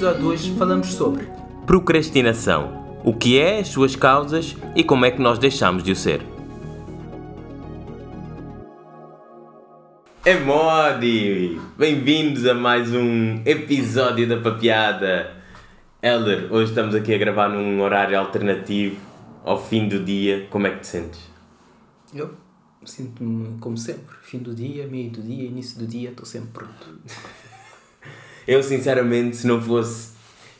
episódio de hoje falamos sobre Procrastinação. O que é, as suas causas e como é que nós deixamos de o ser. É Modi! Bem-vindos a mais um episódio da Papeada. Elder, hoje estamos aqui a gravar num horário alternativo, ao fim do dia. Como é que te sentes? Eu sinto-me como sempre, fim do dia, meio do dia, início do dia, estou sempre pronto. Eu, sinceramente, se não fosse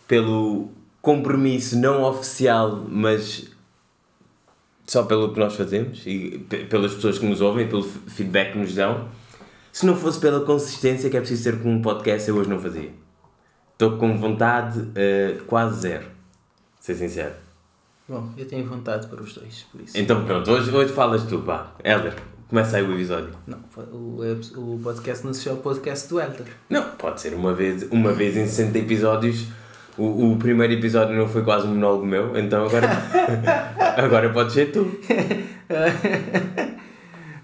pelo compromisso não oficial, mas só pelo que nós fazemos e pe- pelas pessoas que nos ouvem, pelo feedback que nos dão, se não fosse pela consistência que é preciso ter com um podcast, eu hoje não fazia. Estou com vontade eh, quase zero, ser sincero. Bom, eu tenho vontade para os dois, por isso. Então pronto, hoje, hoje falas tu, pá. Helder, começa aí o episódio. Não, o, o podcast não se chama podcast do Elder. Não, pode ser uma vez, uma vez em 60 episódios. O, o primeiro episódio não foi quase um monólogo meu, então agora, agora pode ser tu.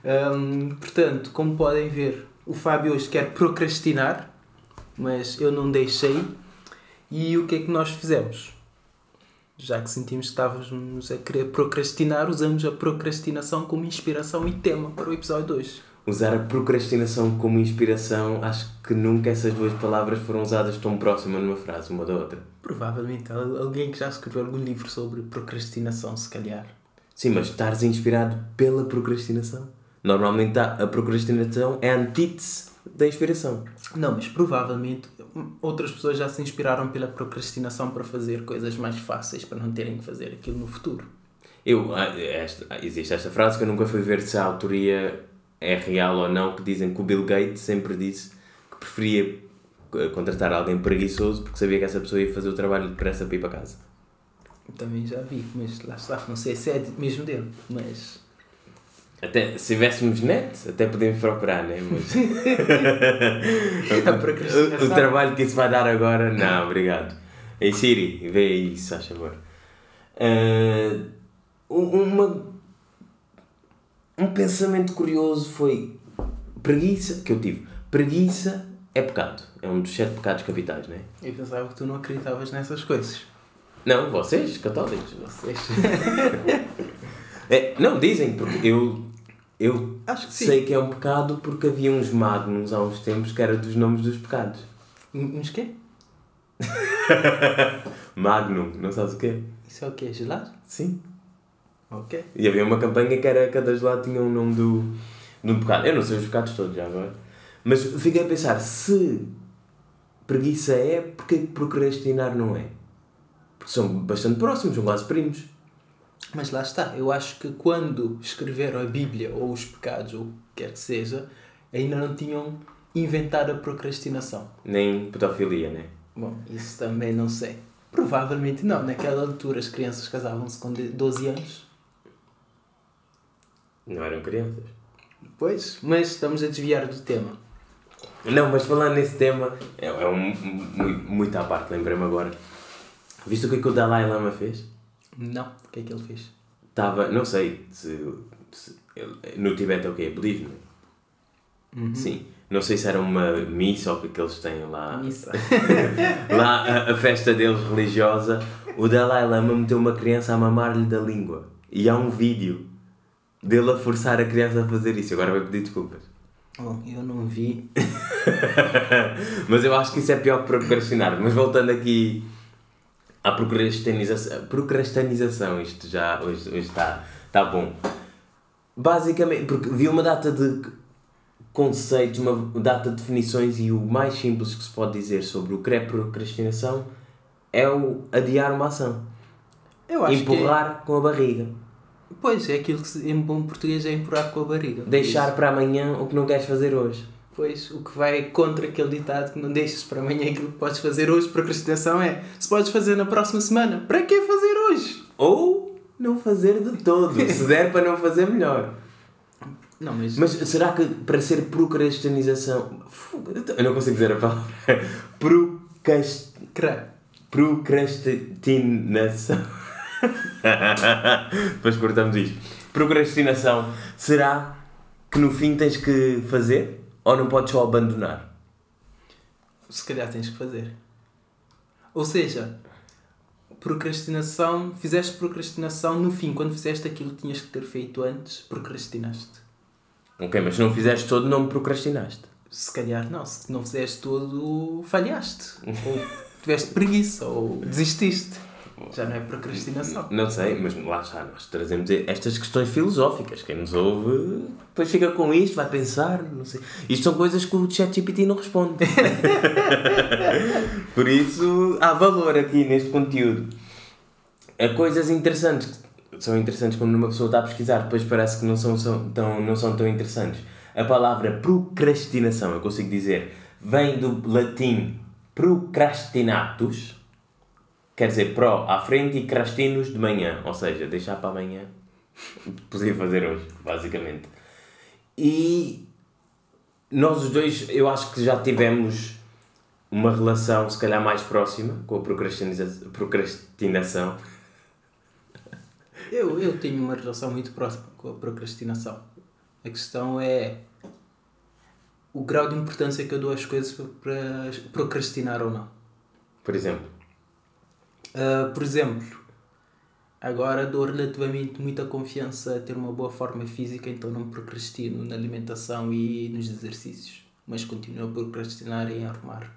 Hum, portanto, como podem ver, o Fábio hoje quer procrastinar, mas eu não deixei. E o que é que nós fizemos? Já que sentimos que estávamos a querer procrastinar, usamos a procrastinação como inspiração e tema para o episódio de hoje. Usar a procrastinação como inspiração, acho que nunca essas duas palavras foram usadas tão próximas numa frase, uma da outra. Provavelmente al- alguém que já escreveu algum livro sobre procrastinação, se calhar. Sim, mas estares inspirado pela procrastinação. Normalmente a procrastinação é a antítese da inspiração. Não, mas provavelmente outras pessoas já se inspiraram pela procrastinação para fazer coisas mais fáceis, para não terem que fazer aquilo no futuro. Eu, ah, esta, existe esta frase que eu nunca fui ver se a autoria é real ou não, que dizem que o Bill Gates sempre disse que preferia eh, contratar alguém preguiçoso porque sabia que essa pessoa ia fazer o trabalho depressa para ir para casa. Também já vi, mas lá está, não sei se é mesmo dele, mas Até se tivéssemos net, até podemos procurar, né? Mas o, o trabalho que isso vai dar agora, não, obrigado. Ei Siri, vê isso, faz favor. Um- uma, um pensamento curioso foi preguiça, que eu tive. Preguiça é pecado. É um dos sete pecados capitais, não é? Eu pensava que tu não acreditavas nessas coisas. Não, vocês, católicos. Vocês. É, não, dizem, porque eu, eu Acho que sim. sei que é um pecado porque havia uns magnums há uns tempos que era dos nomes dos pecados. Uns quê? Magnum, não sabes o quê? Isso é o quê? Gelado? Sim. Ok. E havia uma campanha que era cada gelado tinha um nome do, de um pecado. Eu não sei os pecados todos já agora. Mas fiquei a pensar, se preguiça é, porque que procrastinar não é? Porque são bastante próximos, são quase primos. Mas lá está, eu acho que quando escreveram a Bíblia ou os pecados ou o que quer que seja, ainda não tinham inventado a procrastinação. Nem pedofilia, né? Bom, isso também não sei. Provavelmente não. Naquela altura as crianças casavam-se com de- 12 anos. Não eram crianças. Pois, mas estamos a desviar do tema. Não, mas falando nesse tema, é, é um- muito à parte, lembrei-me agora. Viste o que, é que o Dalai Lama fez? Não. O que é que ele fez? Estava, não sei, se, se- no Tibete é o quê? Budismo? Sim. Não sei se era uma missa ou o que é que eles têm lá. Missa. Lá, a, a festa deles religiosa, o Dalai Lama meteu uma criança a mamar-lhe da língua. E há um vídeo dele a forçar a criança a fazer isso. Agora vai pedir desculpas. Bom, eu não vi. Mas eu acho que isso é pior que procrastinar. Mas voltando aqui à procrastinização, procrastinização isto já hoje, hoje está, está bom. Basicamente, porque vi uma data de conceitos, uma data de definições e o mais simples que se pode dizer sobre o que é procrastinação é o adiar uma ação. Eu acho Empurrar com a barriga. que... Pois, é aquilo que em bom português é empurrar com a barriga. Deixar para amanhã o que não queres fazer hoje. Pois, o que vai contra aquele ditado que não deixas para amanhã aquilo que podes fazer hoje, procrastinação é se podes fazer na próxima semana, para que fazer hoje? Ou não fazer de todo. Se der para não fazer, melhor. Não, mas, Mas será que para ser procrastinização. Eu não consigo dizer a palavra. Procrast... Cra- Procrastinação. Depois cortamos isto. Procrastinação. Será que no fim tens que fazer? Ou não podes só abandonar? se calhar tens que fazer. Ou seja, procrastinação, fizeste procrastinação no fim, quando fizeste aquilo que tinhas que ter feito antes, procrastinaste. Ok, mas se não fizeste todo, não procrastinaste. Se calhar não, se não fizeste tudo, falhaste. ou tiveste preguiça, ou desististe. Já não é procrastinação. Não sei, mas lá está, nós trazemos estas questões filosóficas. Quem nos ouve depois fica com isto, vai pensar, não sei. Isto são coisas que o ChatGPT não responde. Por isso, há valor aqui neste conteúdo. Há coisas interessantes, são interessantes quando uma pessoa está a pesquisar, depois parece que não são, são, tão, não são tão interessantes. A palavra procrastinação, eu consigo dizer, vem do latim procrastinatus, quer dizer pró à frente e crastinos de manhã, ou seja, deixar para amanhã. Podia fazer hoje, basicamente. E nós os dois, eu acho que já tivemos uma relação, se calhar, mais próxima com a procrastinação. Eu, eu tenho uma relação muito próxima com a procrastinação. A questão é o grau de importância que eu dou às coisas para procrastinar ou não. Por exemplo? Uh, por exemplo, agora dou relativamente muita confiança a ter uma boa forma física, então não procrastino na alimentação e nos exercícios, mas continuo a procrastinar em arrumar.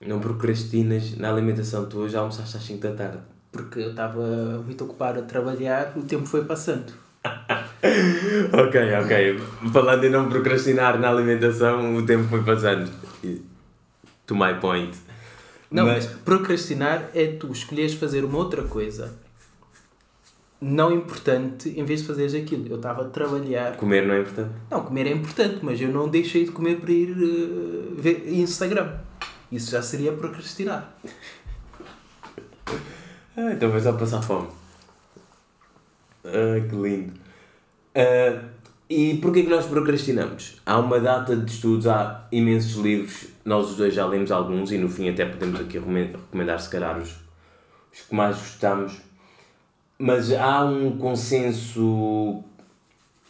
Não procrastinas na alimentação, tu hoje almoçaste às 5 da tarde. Porque eu estava muito ocupado a trabalhar, o tempo foi passando. ok, ok. Falando em não procrastinar na alimentação, o tempo foi passando. To my point. Não, mas... procrastinar é tu escolheres fazer uma outra coisa não importante em vez de fazeres aquilo. Eu estava a trabalhar. Comer não é importante? Não, comer é importante, mas eu não deixei de comer para ir uh, ver Instagram. Isso já seria procrastinar. ah, então vai só passar fome. Ah, que lindo. Uh, e porquê que nós procrastinamos? Há uma data de estudos, há imensos livros, nós os dois já lemos alguns e no fim até podemos aqui recomendar se calhar os, os que mais gostamos. Mas há um consenso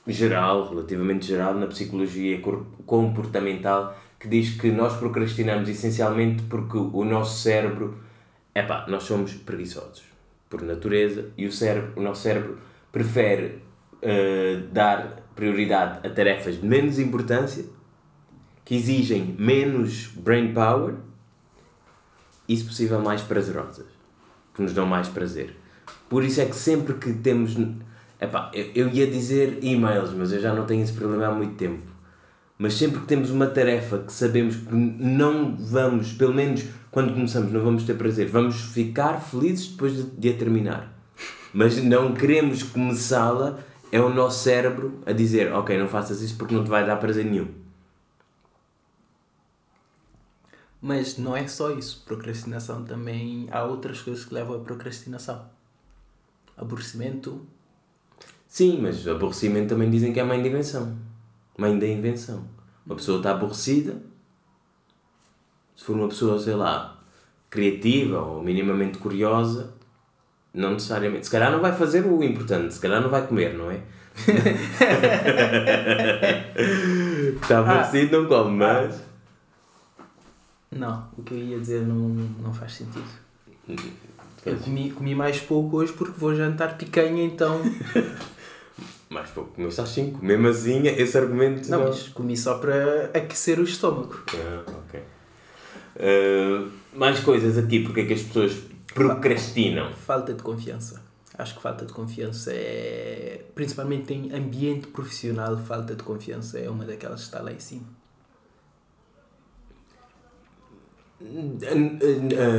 geral, relativamente geral, na psicologia comportamental que diz que nós procrastinamos essencialmente porque o nosso cérebro, é pá, nós somos preguiçosos por natureza e o cérebro, o nosso cérebro prefere uh, dar prioridade a tarefas de menos importância, que exigem menos brain power e, se possível, mais prazerosas, que nos dão mais prazer. Por isso é que sempre que temos. Epá, eu, eu ia dizer e-mails, mas eu já não tenho esse problema há muito tempo. Mas sempre que temos uma tarefa que sabemos que não vamos, pelo menos quando começamos, não vamos ter prazer, vamos ficar felizes depois de, de a terminar. Mas não queremos começá-la é o nosso cérebro a dizer: Ok, não faças isso porque não te vai dar prazer nenhum. Mas não é só isso. Procrastinação também. Há outras coisas que levam à procrastinação. Aborrecimento. Sim, mas aborrecimento também dizem que é mãe da invenção. Mãe da invenção. Uma pessoa está aborrecida. Se for uma pessoa, sei lá, criativa ou minimamente curiosa, não necessariamente. Se calhar não vai fazer o importante, se calhar não vai comer, não é? Está ah, não come, mas. Não, o que eu ia dizer não, não faz sentido. Eu comi, comi mais pouco hoje porque vou jantar picanha, então. mais pouco, comeste às 5, mesmo assim, esse argumento. Não, não, mas comi só para aquecer o estômago. Ah, ok. Uh, mais coisas aqui, porque é que as pessoas procrastinam? Falta de confiança. Acho que falta de confiança é. Principalmente em ambiente profissional, falta de confiança é uma daquelas que está lá em cima.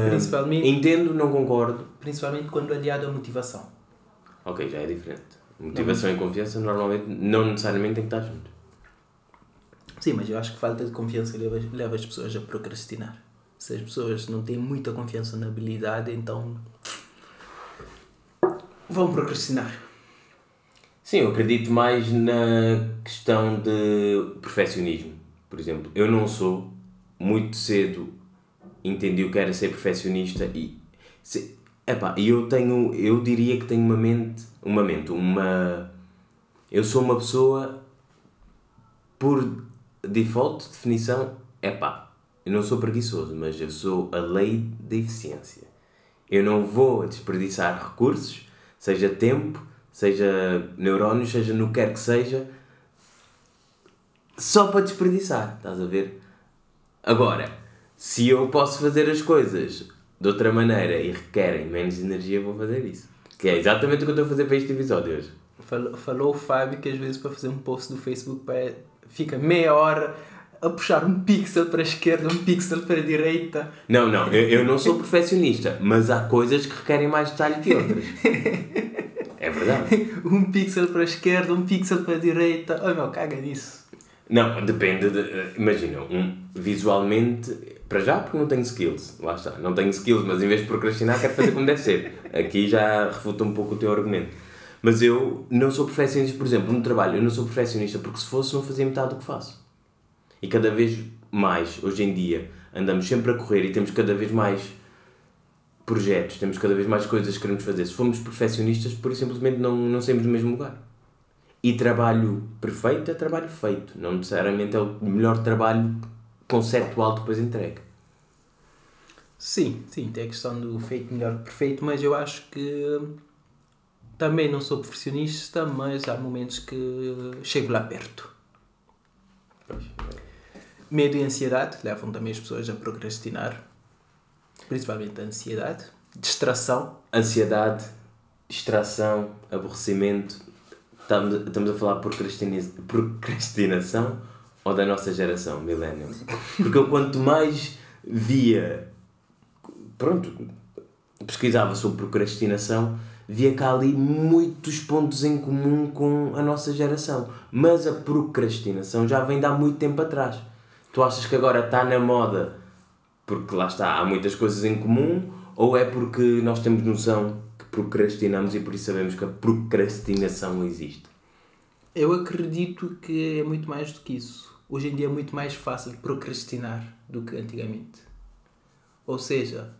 Principalmente. Entendo, não concordo. Principalmente quando aliado à motivação. Ok, já é diferente. Motivação não. e confiança normalmente não necessariamente tem que estar juntos. Sim, mas eu acho que falta de confiança leva, leva as pessoas a procrastinar. Se as pessoas não têm muita confiança na habilidade, então vão procrastinar. Sim, eu acredito mais na questão de perfeccionismo. Por exemplo, eu não sou, muito cedo entendi o que era ser perfeccionista e se, epá, eu tenho, eu diria que tenho uma mente, uma mente, uma eu sou uma pessoa por default, definição, epá, eu não sou preguiçoso, mas eu sou a lei da eficiência. Eu não vou desperdiçar recursos, seja tempo, seja neurónios, seja no que quer que seja, só para desperdiçar, estás a ver? Agora, se eu posso fazer as coisas de outra maneira e requerem menos energia, vou fazer isso. Que é exatamente o que eu estou a fazer para este episódio hoje. Falou, falou o Fábio que às vezes para fazer um post do Facebook fica meia hora a puxar um pixel para a esquerda, um pixel para a direita. Não, não, eu, eu não sou perfeccionista, mas há coisas que requerem mais detalhe que outras. É verdade. Um pixel para a esquerda, um pixel para a direita. Oh meu, caga nisso. Não, depende de. Imagina, um, visualmente, para já porque não tenho skills, lá está. Não tenho skills, mas em vez de procrastinar, quero fazer como deve ser. Aqui já refuta um pouco o teu argumento. Mas eu não sou perfeccionista, por exemplo, no trabalho, eu não sou perfeccionista porque se fosse, não fazia metade do que faço. E cada vez mais, hoje em dia, andamos sempre a correr e temos cada vez mais projetos, temos cada vez mais coisas que queremos fazer. Se formos perfeccionistas, por simplesmente não, não saímos do mesmo lugar. E trabalho perfeito é trabalho feito, não necessariamente é o melhor trabalho conceptual depois entregue. Sim, sim, tem a questão do feito melhor que perfeito, mas eu acho que também não sou perfeccionista, mas há momentos que chego lá perto. Medo e ansiedade levam também as pessoas a procrastinar, principalmente a ansiedade, distração. Ansiedade, distração, aborrecimento. Estamos, a falar procrastinação ou da nossa geração, millennials? Porque eu quanto mais via, pronto, pesquisava sobre procrastinação, via cá ali muitos pontos em comum com a nossa geração. Mas a procrastinação já vem de há muito tempo atrás. Tu achas que agora está na moda porque lá está, há muitas coisas em comum ou é porque nós temos noção que procrastinamos e por isso sabemos que a procrastinação existe? Eu acredito que é muito mais do que isso. Hoje em dia é muito mais fácil procrastinar do que antigamente. Ou seja,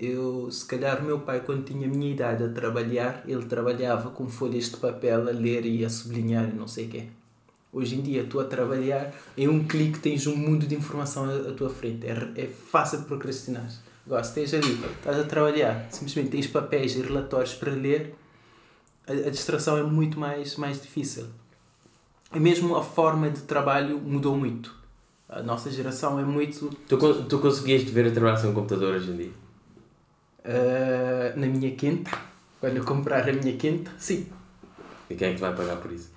eu, se calhar, o meu pai, quando tinha a minha idade a trabalhar, ele trabalhava com folhas de papel a ler e a sublinhar e não sei o quê. Hoje em dia, tu a trabalhar, em um clique tens um mundo de informação à, à tua frente. É, é fácil procrastinar. Agora, se tens ali, estás a trabalhar, simplesmente tens papéis e relatórios para ler, a, a distração é muito mais, mais difícil. E mesmo a forma de trabalho mudou muito. A nossa geração é muito. Tu, tu conseguias ver a trabalhar sem um computador hoje em dia? ah, na minha quinta, quando eu comprar a minha quinta, sim. E quem é que vai pagar por isso?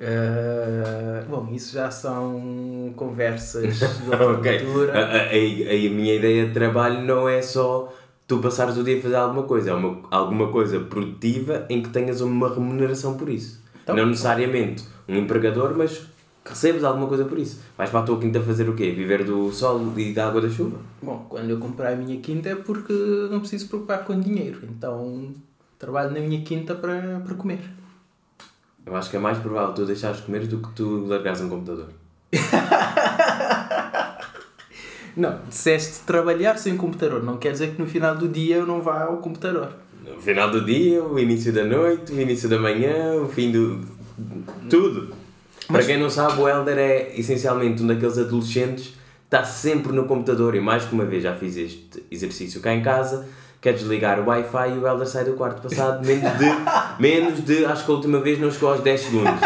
Ah, bom, isso já são conversas de outra ok. A, altura. a, a, a minha ideia de trabalho não é só tu passares o dia a fazer alguma coisa, é uma, alguma coisa produtiva em que tenhas uma remuneração por isso. Então. não necessariamente um empregador, mas que recebes alguma coisa por isso. Vais para a tua quinta fazer o quê? Viver do sol e da água da chuva? Bom, quando eu comprar a minha quinta é porque não preciso preocupar com dinheiro. Então trabalho na minha quinta para, para comer. Eu acho que é mais provável tu deixares de comer do que tu largares um computador. Não, disseste trabalhar sem computador. Não quer dizer que no final do dia eu não vá ao computador. No final do dia, o início da noite, o início da manhã, o fim do. tudo. Para quem não sabe, o Helder é essencialmente um daqueles adolescentes que está sempre no computador e mais que uma vez já fiz este exercício cá em casa. Quer desligar o Wi-Fi e o Helder sai do quarto passado menos de, menos de, acho que a última vez não chegou aos 10 segundos.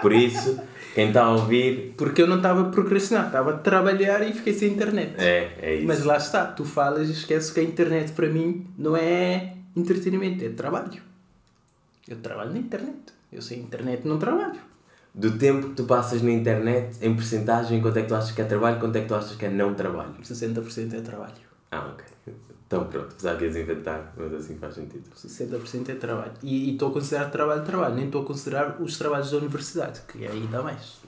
Por isso, quem está a ouvir, Porque eu não estava a procrastinar, estava a trabalhar e fiquei sem internet. é, é isso. Mas lá está, tu falas e esqueces que a internet para mim não é entretenimento, é trabalho. Eu trabalho na internet. Eu sem internet não trabalho. Do tempo que tu passas na internet, em porcentagem, quanto é que tu achas que é trabalho, quanto é que tu achas que é não trabalho? 60% é trabalho. Ah, ok. Então pronto, apesar que ias inventar, mas assim faz sentido. 60% é trabalho. E e estou a considerar trabalho trabalho, nem estou a considerar os trabalhos da universidade, que é ainda mais.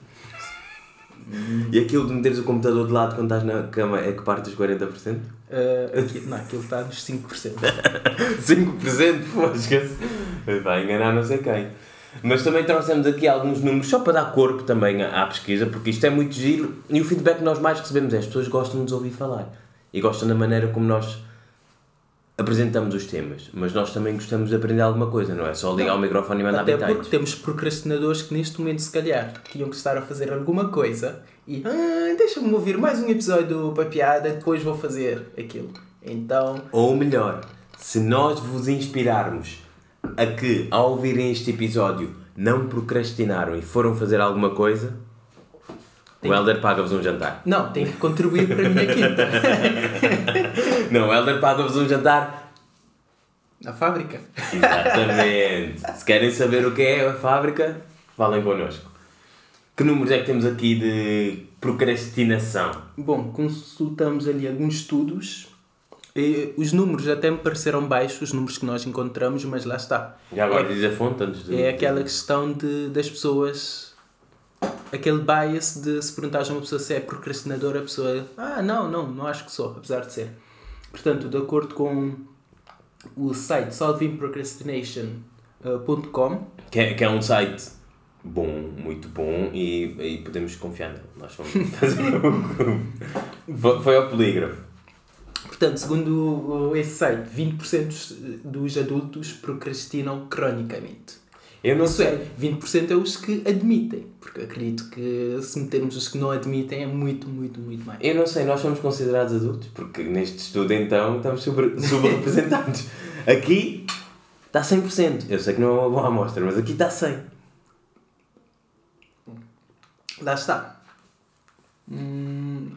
E aquilo de meteres o computador de lado quando estás na cama é que parte dos 40%? Uh, aqui, não, aquilo está nos 5%. 5%? Pô, esquece. Vai enganar não sei quem. Mas também trouxemos aqui alguns números só para dar corpo também à, à pesquisa, porque isto é muito giro e o feedback que nós mais recebemos é as pessoas gostam de nos ouvir falar e gostam da maneira como nós apresentamos os temas, mas nós também gostamos de aprender alguma coisa, não é só ligar o microfone e mandar Até bitites. porque temos procrastinadores que neste momento, se calhar, tinham que estar a fazer alguma coisa e ah, deixa-me ouvir mais um episódio para piada, depois vou fazer aquilo. Então, Ou melhor, se nós vos inspirarmos a que, ao ouvirem este episódio, não procrastinaram e foram fazer alguma coisa, o Helder paga-vos um jantar. não, tem que contribuir para a minha quinta. Não, o Helder paga-vos um jantar. Na fábrica. Exatamente. se querem saber o que é a fábrica, falem connosco. Que números é que temos aqui de procrastinação? Bom, consultamos ali alguns estudos. E os números até me pareceram baixos, os números que nós encontramos, mas lá está. Já agora diz a fonte antes de. É aquela questão de, das pessoas. Aquele bias de se perguntares a uma pessoa se é procrastinadora, a pessoa. Ah, não, não, não acho que sou, apesar de ser. Portanto, de acordo com o site solvingprocrastination.com, Que é, que é um site bom, muito bom e, e podemos confiar nele. Nós fomos fazer o. Foi, ao polígrafo. portanto, segundo esse site, 20% dos- dos adultos procrastinam cronicamente. Eu não sei. é, 20% é os que admitem, porque acredito que se metermos os que não admitem é muito, muito, muito mais. Eu não sei, nós somos considerados adultos, porque neste estudo então estamos super- subrepresentados. aqui está 100%. Eu sei que não é uma boa amostra, mas aqui está 100%. Lá está. Hum,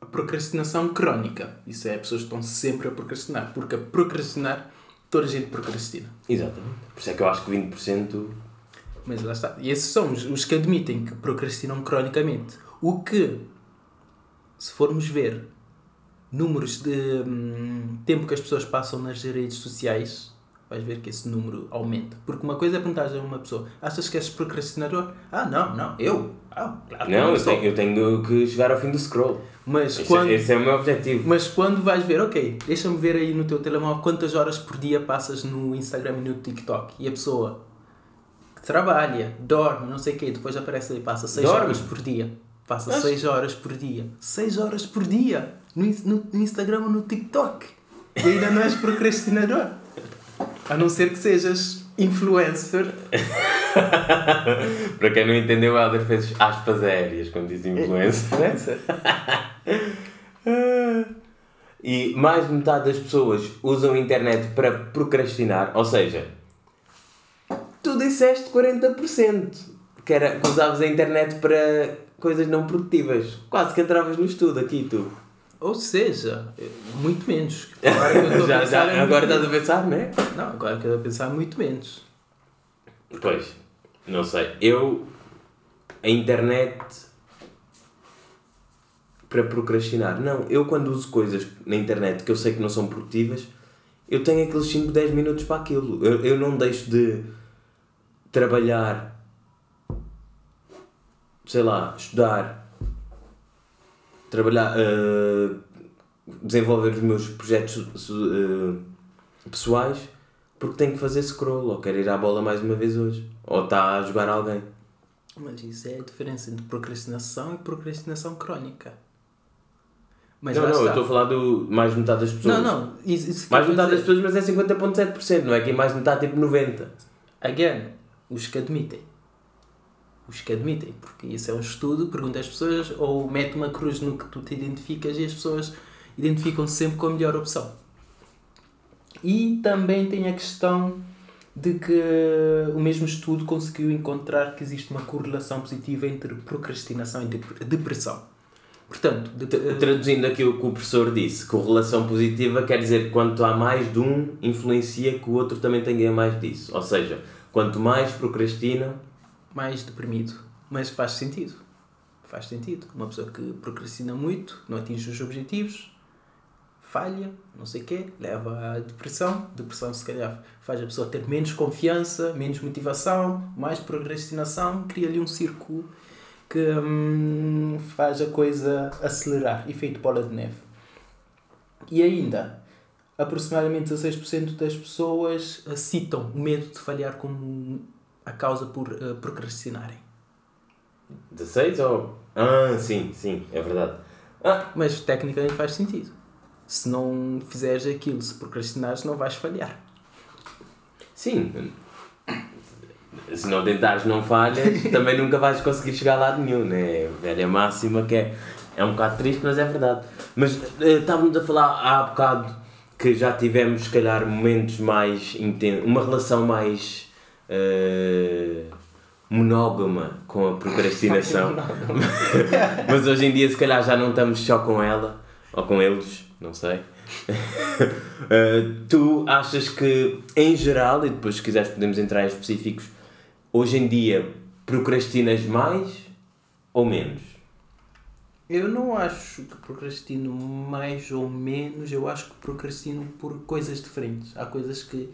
a procrastinação crónica. Isso é, as pessoas estão sempre a procrastinar. Porque a procrastinar, toda a gente procrastina. Exatamente. Por isso é que eu acho que 20%. Mas lá está. E esses são os, os que admitem que procrastinam cronicamente. O que, se formos ver números de hum, tempo que as pessoas passam nas redes sociais, vais ver que esse número aumenta. Porque uma coisa é perguntar a uma pessoa: achas que és procrastinador? Ah, não, não, eu. Ah, claro Não, eu tenho, eu tenho que chegar ao fim do scroll. Mas Esse, quando, é, esse é o meu objetivo. mas quando vais ver, ok, deixa-me ver aí no teu telemóvel quantas horas por dia passas no Instagram e no TikTok. E a pessoa que trabalha, dorme, não sei o quê, depois aparece ali, passa 6 Dorme? horas por dia. Passa Mas- 6 horas por dia. 6 horas por dia no, no, no Instagram ou no TikTok. E ainda não és procrastinador. A não ser que sejas influencer. Para quem não entendeu, o Helder fez aspas aéreas quando diz influencer. Influencer? E mais de metade das pessoas usam a internet para procrastinar, ou seja, tu disseste 40%, que, era, que usavas a internet para coisas não produtivas. Quase que entravas no estudo aqui, tu. Ou seja, muito menos. Agora que eu estou a Já, pensar, já, agora muito estás a pensar, não é? Não, agora que eu estou a pensar muito menos. Pois, não sei. Eu, a internet para procrastinar. Não, eu quando uso coisas na internet que eu sei que não são produtivas, eu tenho aqueles 5, 10 minutos para aquilo. Eu, eu não deixo de trabalhar, sei lá, estudar, trabalhar, eh, desenvolver os meus projetos eh, pessoais porque tenho que fazer scroll ou quero ir à bola mais uma vez hoje ou está a jogar alguém. Mas isso é a diferença entre procrastinação e procrastinação crónica. Mas não, não, eu estou a falar do mais de metade das pessoas. Não, não. Isso, isso Mais metade das pessoas, mas é 50,7%, não é que mais de metade tipo 90%. Again, os que admitem. Os que admitem, porque isso é um estudo, pergunta às pessoas ou mete uma cruz no que tu te identificas e as pessoas identificam-se sempre com a melhor opção. E também tem a questão de que o mesmo estudo conseguiu encontrar que existe uma correlação positiva entre procrastinação e dep- depressão. Portanto, de- Traduzindo aqui o que o professor disse, correlação positiva quer dizer que quanto há mais de um, influencia que o outro também tenha mais disso. Ou seja, quanto mais procrastinam, mais deprimido. Mas faz sentido. Faz sentido. Uma pessoa que procrastina muito, não atinge os objetivos, falha, não sei o quê, leva à depressão. Depressão, se calhar, faz a pessoa ter menos confiança, menos motivação, mais procrastinação, cria ali um círculo que hum, faz a coisa acelerar efeito bola de neve. E ainda, aproximadamente 16% das pessoas eh, citam o medo de falhar como a causa por eh, procrastinarem. 16 ou. Ah, sim, sim, é verdade. Ah, Mas tecnicamente faz sentido. Se não fizeres aquilo, se procrastinares, não vais falhar. Sim. Se não tentares, não falhas, também nunca vais conseguir chegar a lado nenhum, né? Velha máxima que é, é um bocado triste, mas é verdade. Mas eh, estávamos a falar há bocado que já tivemos, se calhar, momentos mais intensos, uma relação mais eh, monógama com a procrastinação. mas hoje em dia, se calhar, já não estamos só com ela, ou com eles, não sei. Uh, tu achas que, em geral, e depois se quiseres podemos entrar em específicos, hoje em dia procrastinas mais ou menos? Eu não acho que procrastino mais ou menos, eu acho que procrastino por coisas diferentes. Há coisas que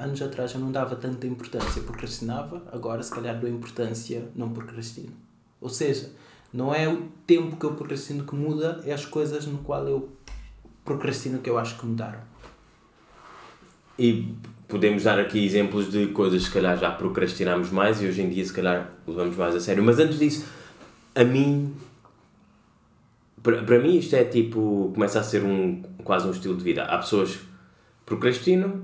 anos atrás eu não dava tanta importância, procrastinava, agora se calhar dou importância, não procrastino. Ou seja, não é o tempo que eu procrastino que muda, é as coisas no qual eu procrastino que eu acho que mudaram. E podemos dar aqui exemplos de coisas que se calhar já procrastinamos mais e hoje em dia se calhar levamos mais a sério. Mas antes disso, a mim. Para, para mim isto é tipo. começa a ser um, quase um estilo de vida. Há pessoas que procrastinam.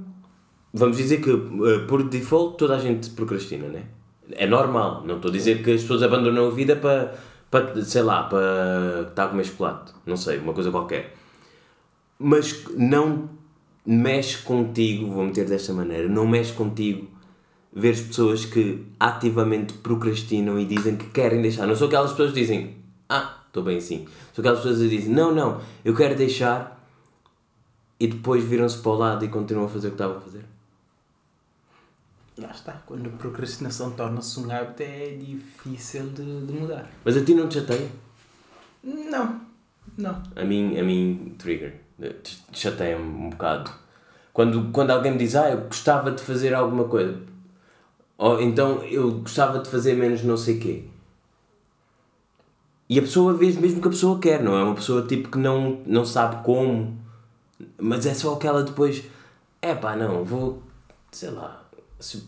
Vamos dizer que eh, por default toda a gente procrastina, né? É normal. Não estou a dizer que as pessoas abandonam a vida para, para sei lá, para estar a comer chocolate. Não sei, uma coisa qualquer. Mas não mexe contigo, vou meter desta maneira, não mexe contigo ver as pessoas que ativamente procrastinam e dizem que querem deixar. Não são aquelas pessoas que dizem, ah, estou bem assim. São aquelas pessoas que dizem, não, não, eu quero deixar e depois viram-se para o lado e continuam a fazer o que estavam a fazer. Lá está, quando a procrastinação torna-se um hábito é difícil de, de mudar. Mas a ti não te chateia? Não, não. A mim, a mim trigger. Chateia-me um bocado. Quando, quando alguém me diz, ah, eu gostava de fazer alguma coisa. Ou então eu gostava de fazer menos não sei quê. E a pessoa vê mesmo que a pessoa quer, não é? Uma pessoa tipo que não, não sabe como. Mas é só aquela depois. É pá, não, vou, sei lá,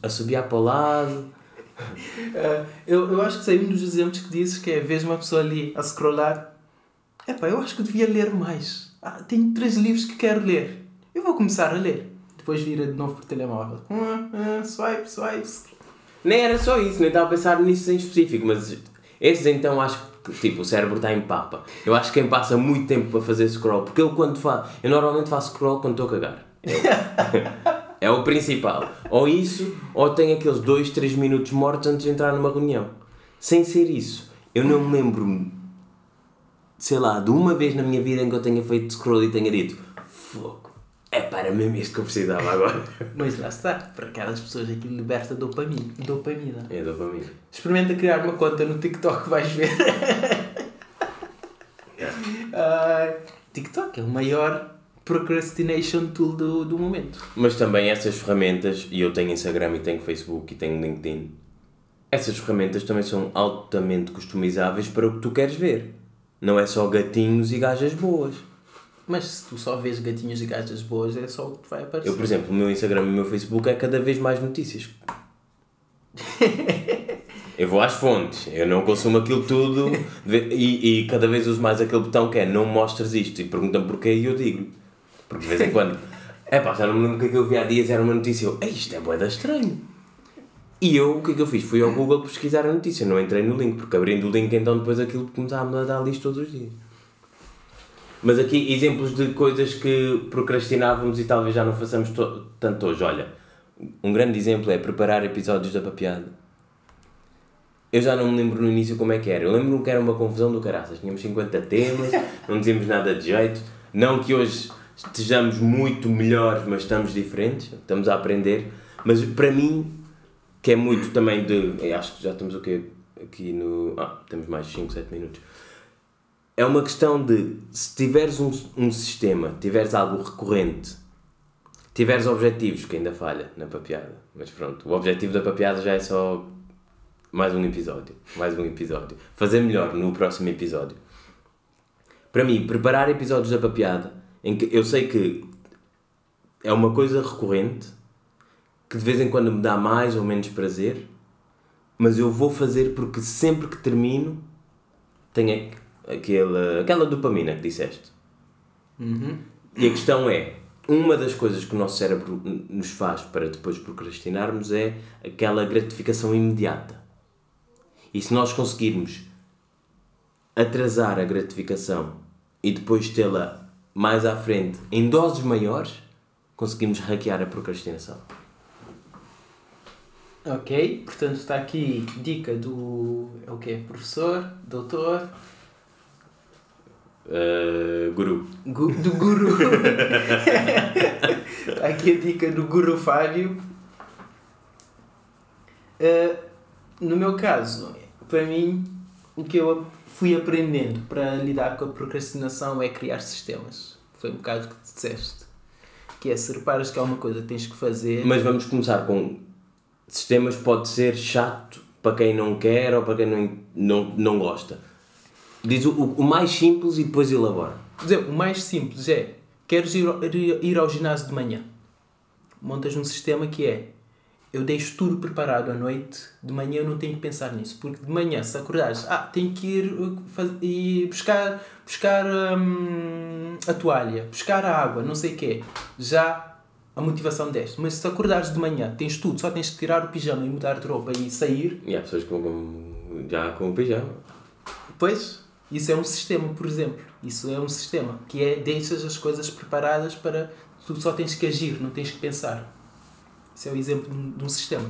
assobiar para o lado. Uh, eu, eu acho que sei um dos exemplos que dizes que é vês uma pessoa ali a scrollar. É pá, eu acho que devia ler mais. Ah, tenho três livros que quero ler. Eu vou começar a ler. Depois vira de novo por telemóvel. Ah, ah, swipe, swipe. Nem era só isso, nem estava a pensar nisso em específico, mas esses então acho que tipo, o cérebro está em papa. Eu acho que quem passa muito tempo para fazer scroll, porque eu quando faço, eu normalmente faço scroll quando estou a cagar. É, é o principal. Ou isso, ou tenho aqueles 2, 3 minutos mortos antes de entrar numa reunião. Sem ser isso, eu não me lembro sei lá, de uma vez na minha vida em que eu tenha feito scroll e tenha dito fogo, é para mesmo isto que eu precisava agora. Mas lá está, para aquelas pessoas aquilo liberta dopamina. dopamina. É dopamina. Experimenta criar uma conta no TikTok, vais ver. Yeah. Uh, TikTok é o maior procrastination tool do, do momento. Mas também essas ferramentas, e eu tenho Instagram e tenho Facebook e tenho LinkedIn, essas ferramentas também são altamente customizáveis para o que tu queres ver. Não é só gatinhos e gajas boas. Mas se tu só vês gatinhos e gajas boas, é só o que vai aparecer. Eu, por exemplo, o meu Instagram e o meu Facebook é cada vez mais notícias. eu vou às fontes, eu não consumo aquilo tudo e, e cada vez uso mais aquele botão que é não mostres isto e perguntam porquê e eu digo. Porque de vez em quando, é pá, já não me lembro o que é eu vi há dias, era uma notícia, eu, isto é boeda estranho. E eu, o que é que eu fiz? Fui ao Google pesquisar a notícia, não entrei no link, porque abrindo o link então depois aquilo começava a dar lixo todos os dias. Mas aqui exemplos de coisas que procrastinávamos e talvez já não façamos tanto hoje. Olha, um grande exemplo é preparar episódios da papiada. Eu já não me lembro no início como é que era. Eu lembro-me que era uma confusão do caraças. Tínhamos 50 temas, não dizíamos nada de jeito. Não que hoje estejamos muito melhores, mas estamos diferentes, estamos a aprender. Mas para mim que é muito também de. Acho que já estamos o quê? Aqui no. Ah, temos mais 5, 7 minutos. É uma questão de se tiveres um, um sistema, tiveres algo recorrente, tiveres objetivos, que ainda falha na papiada, mas pronto, o objetivo da papiada já é só mais um episódio, mais um episódio. Fazer melhor no próximo episódio. Para mim, preparar episódios da papiada, em que eu sei que é uma coisa recorrente, que de vez em quando me dá mais ou menos prazer, mas eu vou fazer porque sempre que termino tenho aquela, aquela dopamina que disseste. Uhum. E a questão é, uma das coisas que o nosso cérebro nos faz para depois procrastinarmos é aquela gratificação imediata. E se nós conseguirmos atrasar a gratificação e depois tê-la mais à frente em doses maiores, conseguimos hackear a procrastinação. Ok, portanto está aqui dica do. É o quê? Professor? Doutor? Uh, guru. Gu, do guru. está aqui a dica do guru Fábio. Uh, no meu caso, para mim, o que eu fui aprendendo para lidar com a procrastinação é criar sistemas. Foi um bocado o que tu disseste. Que é se reparas que há uma coisa que tens que fazer. Mas vamos começar com sistemas pode ser chato para quem não quer ou para quem não, não, não gosta. Diz o, o mais simples e depois elabora. Por exemplo, o mais simples é: queres ir, ir ao ginásio de manhã? Montas um sistema que é: eu deixo tudo preparado à noite, de manhã eu não tenho que pensar nisso. Porque de manhã, se acordares, ah, tenho que ir, uh, faz, ir buscar, buscar hum, a toalha, buscar a água, não sei o quê. Já a motivação deste. Mas se acordares de manhã, tens tudo, só tens que tirar o pijama e mudar de roupa e sair. E há pessoas que com, já com o pijama. Pois, isso é um sistema, por exemplo. Isso é um sistema que é deixas as coisas preparadas para tu só tens que agir, não tens que pensar. Isso é o exemplo de um sistema.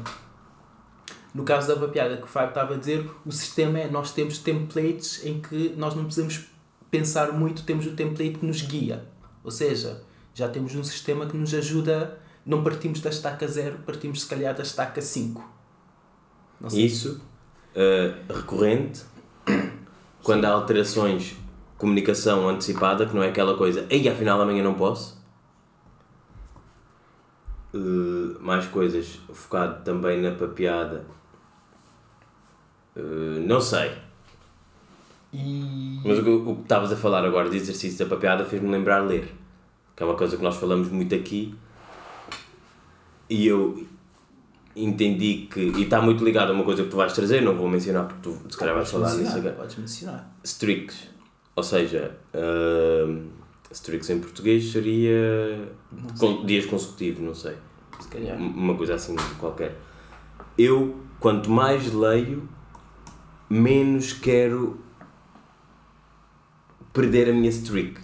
No caso da papiada que o Fábio estava a dizer, o sistema é nós temos templates em que nós não precisamos pensar muito, temos o template que nos guia. Ou seja, já temos um sistema que nos ajuda, não partimos da estaca 0, partimos se calhar da estaca 5. Isso, uh, recorrente, quando há alterações, comunicação antecipada, que não é aquela coisa, ei, afinal amanhã não posso. Uh, mais coisas, focado também na papeada. Uh, não sei. E... Mas o, o que estavas a falar agora de exercício da papeada fez-me lembrar ler que é uma coisa que nós falamos muito aqui, e eu entendi que, e está muito ligado a uma coisa que tu vais trazer, não vou mencionar porque tu se calhar vais falar disso agora. Podes mencionar. Streaks, ou seja, uh, streaks em português seria com, dias consecutivos, não sei. Se calhar. Uma coisa assim qualquer. Eu, quanto mais leio, menos quero perder a minha streak.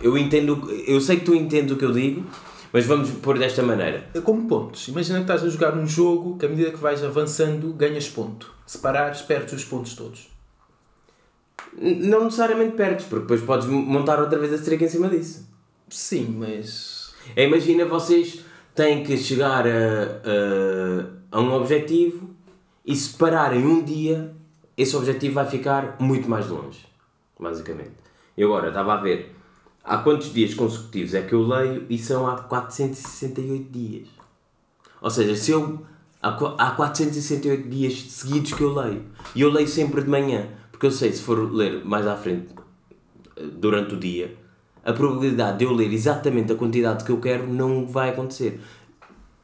Eu entendo, eu sei que tu entendes o que eu digo, mas vamos pôr desta maneira. É como pontos. Imagina que estás a jogar um jogo que à medida que vais avançando ganhas ponto. Se parares, perdes os pontos todos. Não necessariamente perdes, porque depois podes montar outra vez a streak em cima disso. Sim, mas. É, imagina vocês têm que chegar a, a, a um objetivo e se pararem um dia, esse objetivo vai ficar muito mais longe. Basicamente. E agora, estava a ver Há quantos dias consecutivos é que eu leio e são há 468 dias. Ou seja, se eu. Há 468 dias seguidos que eu leio. E eu leio sempre de manhã. Porque eu sei, se for ler mais à frente, durante o dia, a probabilidade de eu ler exatamente a quantidade que eu quero não vai acontecer.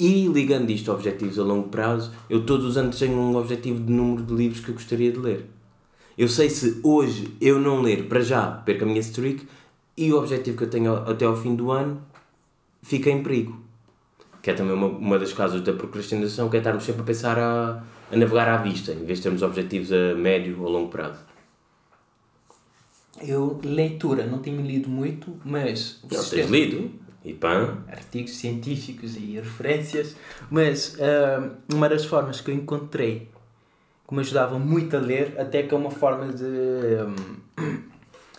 E ligando isto a objetivos a longo prazo, eu todos os anos tenho um objetivo de número de livros que eu gostaria de ler. Eu sei se hoje eu não ler para já, perco a minha streak, e o objetivo que eu tenho até ao fim do ano fica em perigo. Que é também uma, uma das causas da procrastinação, que é estarmos sempre a pensar a, a navegar à vista, em vez de termos objetivos a médio ou longo prazo. Eu, leitura, não tenho lido muito, mas... Não, sistema, tens lido? E pã? Artigos científicos e referências, mas uh, uma das formas que eu encontrei que me ajudava muito a ler, até que é uma forma de... Um,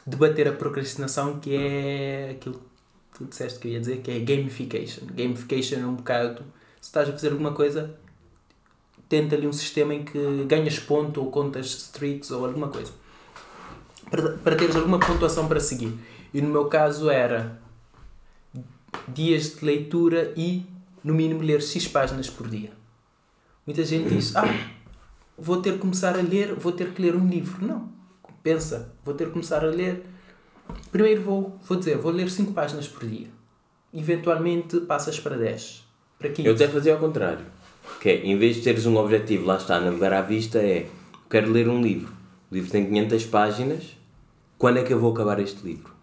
debater a procrastinação, que é aquilo que tu disseste que eu ia dizer, que é gamification. Gamification é um bocado, se estás a fazer alguma coisa, tenta ali um sistema em que ganhas ponto ou contas streaks ou alguma coisa. Para, teres alguma pontuação para seguir. E no meu caso era dias de leitura e, no mínimo, ler X páginas por dia. Muita gente diz, ah, vou ter que começar a ler, vou ter que ler um livro. Não pensa, vou ter que começar a ler. Primeiro vou, vou dizer, vou ler 5 páginas por dia. Eventualmente passas para 10, para 15. Eu até fazia ao contrário. Que é, em vez de teres um objetivo, lá está, navegar à vista, é quero ler um livro. O livro tem 500 páginas, quando é que eu vou acabar este livro?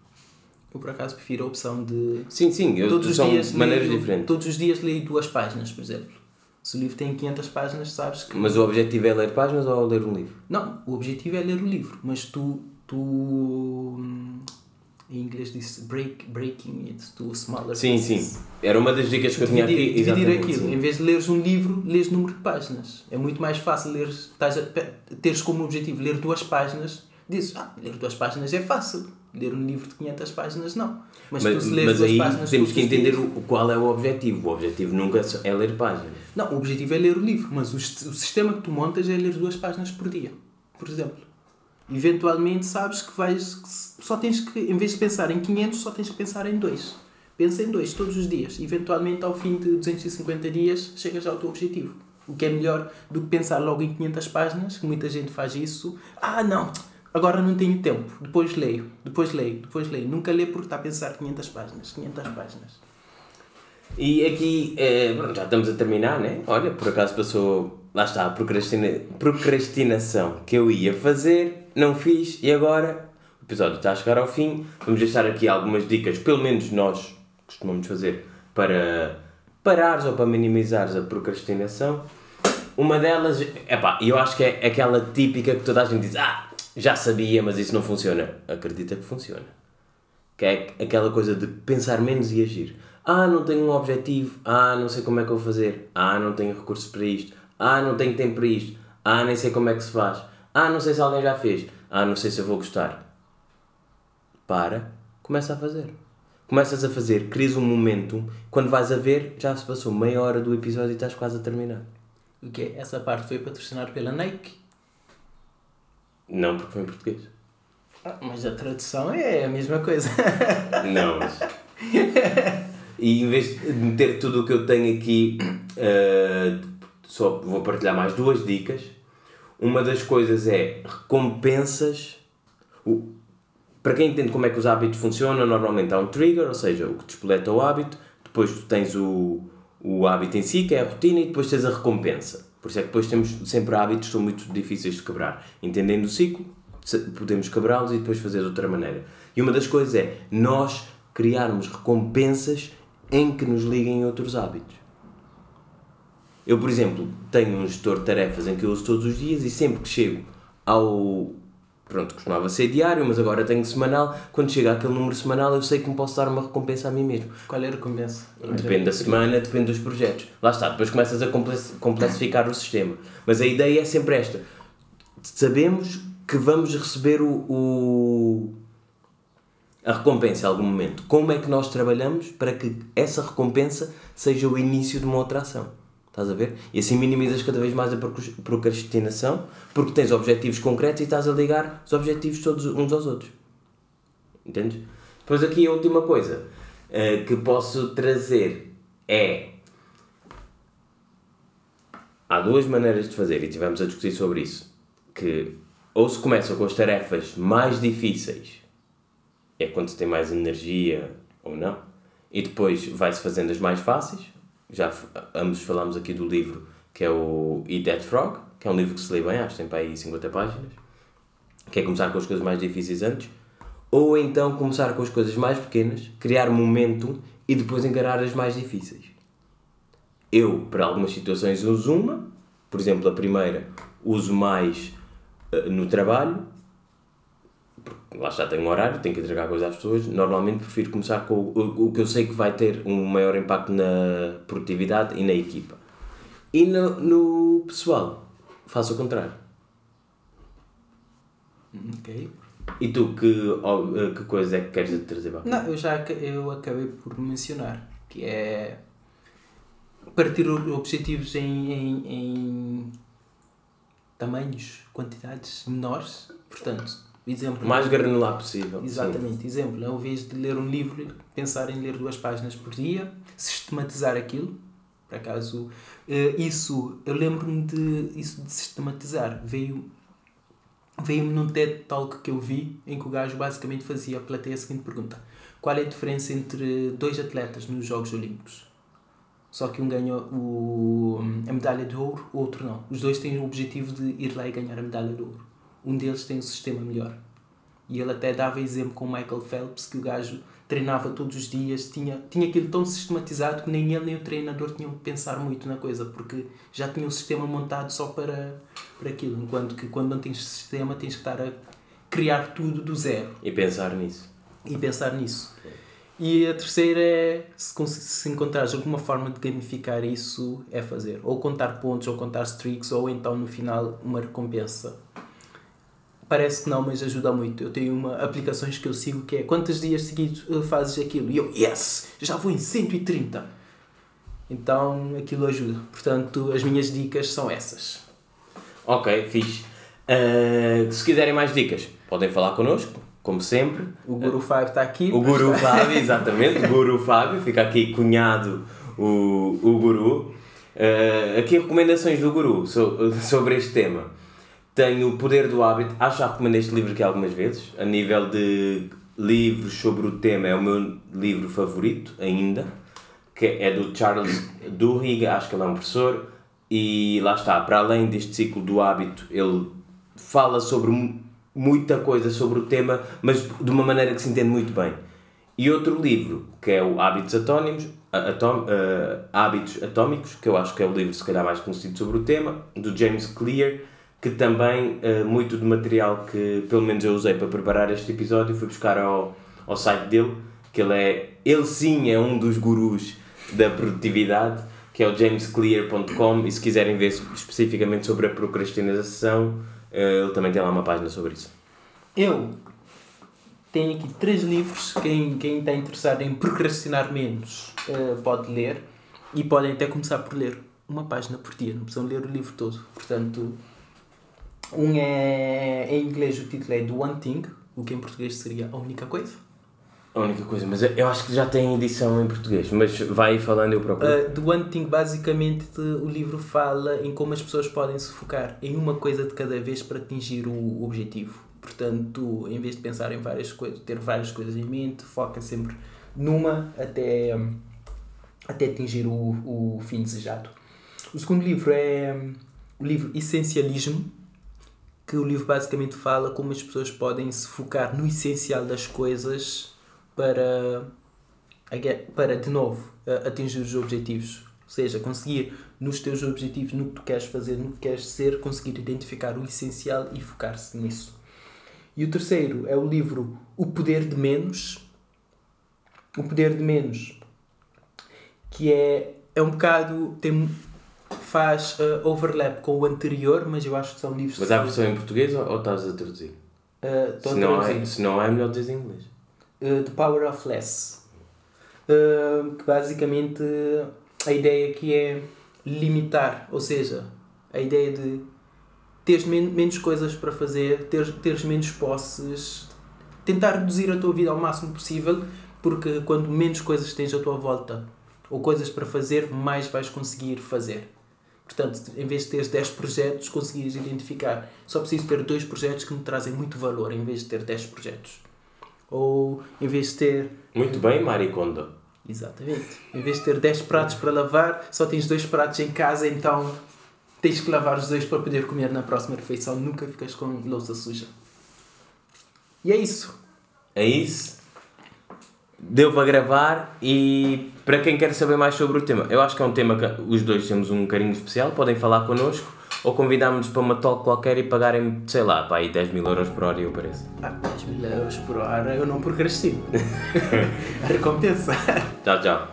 Eu por acaso prefiro a opção de. Sim, sim, eu, todos os dias maneiras leio, diferentes. Todos os dias leio duas páginas, por exemplo. Se o livro tem 500 páginas, sabes que. Mas o objetivo é ler páginas ou ler um livro? Não, o objetivo é ler o livro, mas tu. tu hum, em inglês diz break, breaking it to smaller Sim, pieces. sim. Era uma das dicas que eu tinha aqui. Dividir, dividir aquilo. sim. Em vez de leres um livro, lês número de páginas. É muito mais fácil ler, estás a, teres como objetivo ler duas páginas. Dizes, ah, ler duas páginas é fácil. Ler um livro de 500 páginas, não. Mas, Mas, tu se leres duas páginas temos que entender o, qual é o objetivo. O objetivo nunca é ler páginas. Não, o objetivo é ler o livro, mas o, o sistema que tu montas é ler duas páginas por dia, por exemplo. Eventualmente sabes que vais. só tens que, em vez de pensar em 500, só tens que pensar em dois. Pensa em dois todos os dias. Eventualmente, ao fim de 250 dias, chegas ao teu objetivo. O que é melhor do que pensar logo em 500 páginas, que muita gente faz isso. Ah, não, agora não tenho tempo. Depois leio, depois leio, depois leio. Nunca lê porque está a pensar 500 páginas, 500 páginas. E aqui, eh, pronto, já estamos a terminar, né? Olha, por acaso passou. Lá está, a procrastina, procrastinação que eu ia fazer, não fiz e agora o episódio está a chegar ao fim. Vamos deixar aqui algumas dicas, pelo menos nós costumamos fazer, para parares ou para minimizares a procrastinação. Uma delas, epá, eu acho que é aquela típica que toda a gente diz: Ah, já sabia, mas isso não funciona. Acredita que funciona. Que é aquela coisa de pensar menos e agir. Ah, não tenho um objetivo. Ah, não sei como é que eu vou fazer. Ah, não tenho recursos para isto. Ah, não tenho tempo para isto. Ah, nem sei como é que se faz. Ah, não sei se alguém já fez. Ah, não sei se eu vou gostar. Para, começa a fazer. Começas a fazer, crias um momento. Quando vais a ver, já se passou meia hora do episódio e estás quase a terminar. O que Essa parte foi patrocinada pela Nike. Não, porque foi em português. Ah, mas a tradução é a mesma coisa. Não, mas. E em vez de meter tudo o que eu tenho aqui, eh, só vou partilhar mais duas dicas. Uma das coisas é recompensas. O, para quem entende como é que os hábitos funcionam, normalmente há um trigger, ou seja, o que despoleta o hábito. Depois tu tens o, o hábito em si, que é a rotina, e depois tens a recompensa. Por isso é que depois temos sempre hábitos que são muito difíceis de quebrar. Entendendo o ciclo, podemos quebrá-los e depois fazer de outra maneira. E uma das coisas é nós criarmos recompensas em que nos liguem outros hábitos. Eu, por exemplo, tenho um gestor de tarefas em que eu uso todos os dias e sempre que chego ao. Pronto, costumava ser diário, mas agora tenho semanal. Quando chega àquele número semanal, eu sei que me posso dar uma recompensa a mim mesmo. Qual é a recompensa? Depende da semana, depende dos projetos. Lá está, depois começas a comple- complexificar o sistema. Mas a ideia é sempre esta: sabemos que vamos receber o, o- a recompensa em algum momento. Como é que nós trabalhamos para que essa recompensa seja o início de uma outra ação? Estás a ver? E assim minimizas cada vez mais a procras- procrastinação, porque tens objetivos concretos e estás a ligar os objetivos todos uns aos outros. Entendes? Depois aqui a última coisa eh, que posso trazer é. Há duas maneiras de fazer e tivemos a discutir sobre isso. Que ou se começa com as tarefas mais difíceis, é quando se tem mais energia ou não, e depois vai-se fazendo as mais fáceis. Já ambos falámos aqui do livro que é o Eat That Frog, que é um livro que se lê bem, acho que tem para aí 50 páginas. Que é começar com as coisas mais difíceis antes. Ou então começar com as coisas mais pequenas, criar momento e depois encarar as mais difíceis. Eu, para algumas situações, uso uma. Por exemplo, a primeira uso mais eh, no trabalho. Lá já tenho um horário, tenho que entregar coisas às pessoas. Normalmente prefiro começar com o, o, o que eu sei que vai ter um maior impacto na produtividade e na equipa. E no, no pessoal, faço o contrário. Ok. E tu, que, eh, que coisa é que queres trazer para Não, eu já eu acabei por mencionar que é partir objetivos em, em, em tamanhos, quantidades menores. Portanto, exemplo. O mais granular possível. sim. Exatamente, exemplo, ao invés de ler um livro, pensar em ler duas páginas por dia, sistematizar aquilo. Por acaso, eh, isso, eu lembro-me de isso de sistematizar. Veio veio-me num TED Talk que eu vi, em que o gajo basicamente fazia a plateia a seguinte pergunta: Qual é a diferença entre dois atletas nos Jogos Olímpicos? Só que um ganhou o, a medalha de ouro, o outro não. Os dois têm o objetivo de ir lá e ganhar a medalha de ouro. Um deles tem um sistema melhor. E ele até dava exemplo com o Michael Phelps, que o gajo treinava todos os dias, tinha, tinha aquilo tão sistematizado que nem ele nem o treinador tinham que pensar muito na coisa, porque já tinha o sistema montado só para, para aquilo. Enquanto que quando não tens sistema, tens que estar a criar tudo do zero. E pensar nisso. E pensar nisso. E a terceira é, se, se encontrares alguma forma de gamificar isso, é fazer. Ou contar pontos, ou contar streaks, ou então no final uma recompensa. Parece que não, mas ajuda muito. Eu tenho uma aplicações que eu sigo que é quantos dias seguidos fazes aquilo? E eu, yes! Já vou em 130! Então aquilo ajuda. Portanto, as minhas dicas são essas. Ok, fixe. Uh, se quiserem mais dicas, podem falar connosco como sempre. O Guru Fábio está aqui. O Guru Fábio, exatamente. O Guru Fábio, fica aqui cunhado o, o Guru. Uh, aqui recomendações do Guru so, sobre este tema. Tenho O Poder do Hábito, acho que já recomendei este livro aqui algumas vezes. A nível de livros sobre o tema, é o meu livro favorito ainda, que é do Charles Duhigg, acho que ele é um professor. E lá está, para além deste ciclo do hábito, ele fala sobre muita coisa sobre o tema, mas de uma maneira que se entende muito bem. E outro livro, que é o Hábitos Atónimos, Atom, uh, Hábitos Atómicos, que eu acho que é o livro se calhar mais conhecido sobre o tema, do James Clear, que também uh, muito do material que pelo menos eu usei para preparar este episódio fui buscar ao, ao site dele, que ele é, ele sim é um dos gurus da produtividade, que é o jamesclear.com e se quiserem ver especificamente sobre a procrastinação, eh, ele também tem lá uma página sobre isso. Eu tenho aqui três livros. Quem, quem está interessado em procrastinar menos uh, pode ler. E podem até começar por ler uma página por dia. Não precisam ler o livro todo. Portanto, um é em inglês, o título é The One Thing, o que em português seria A Única Coisa. A única coisa, mas eu acho que já tem edição em português, mas vai falando eu procuro. Uh, The One Thing, basicamente, o livro fala em como as pessoas podem se focar em uma coisa de cada vez para atingir o objetivo. Portanto, em vez de pensar em várias coisas, ter várias coisas em mente, foca sempre numa até, até atingir o, o fim desejado. O segundo livro é o livro Essencialismo, que o livro basicamente fala como as pessoas podem se focar no essencial das coisas para, para de novo, atingir os objetivos. Ou seja, conseguir nos teus objetivos, no que tu queres fazer, no que queres ser, conseguir identificar o essencial e focar-se nisso. E o terceiro é o livro O Poder de Menos. O Poder de Menos, que é, é um bocado. Tem, faz uh, overlap com o anterior, mas eu acho que são livros. Mas há a versão em português ou, ou estás a traduzir? Uh, se, não é, se não é, melhor dizer em inglês. Uh, The Power of Less. Uh, que basicamente a ideia aqui é limitar, ou seja, a ideia de teres men menos coisas para fazer, teres, teres menos posses, tentar reduzir a tua vida ao máximo possível, porque quando menos coisas tens à tua volta ou coisas para fazer, mais vais conseguir fazer. Portanto, em vez de teres 10 projetos, conseguires identificar. Só preciso ter dois projetos que me trazem muito valor, em vez de ter 10 projetos. Ou em vez de ter. Muito bem, Maricondo. Exatamente. Em vez de ter 10 pratos para lavar, só tens dois pratos em casa, então tens que lavar os dois para poder comer na próxima refeição. Nunca ficas com louça suja. E é isso. É isso. Deu para gravar e para quem quer saber mais sobre o tema, eu acho que é um tema que os dois temos um carinho especial, podem falar connosco ou convidámos-nos para uma talk qualquer e pagarem, sei lá, pá, aí 10 mil euros por hora, eu pareço. Ah, 10 mil euros por hora eu não procrastino. A recompensa. Tchau, tchau.